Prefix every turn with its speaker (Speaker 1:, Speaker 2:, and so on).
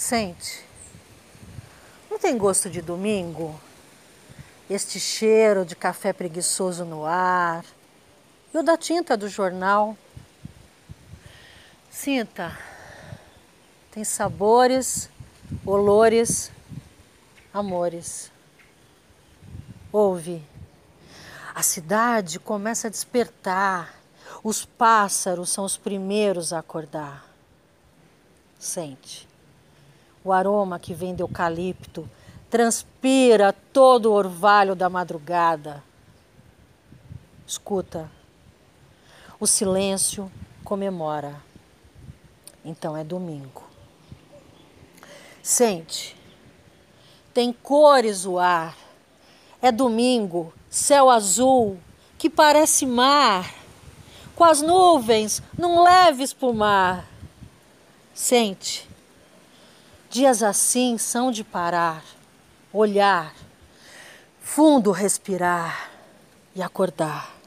Speaker 1: Sente. Não tem gosto de domingo? Este cheiro de café preguiçoso no ar e o da tinta do jornal. Sinta. Tem sabores, olores, amores. Ouve. A cidade começa a despertar. Os pássaros são os primeiros a acordar. Sente. O aroma que vem do eucalipto transpira todo o orvalho da madrugada. Escuta. O silêncio comemora. Então é domingo. Sente. Tem cores o ar. É domingo, céu azul que parece mar, com as nuvens num leve espumar. Sente. Dias assim são de parar, olhar, fundo respirar e acordar.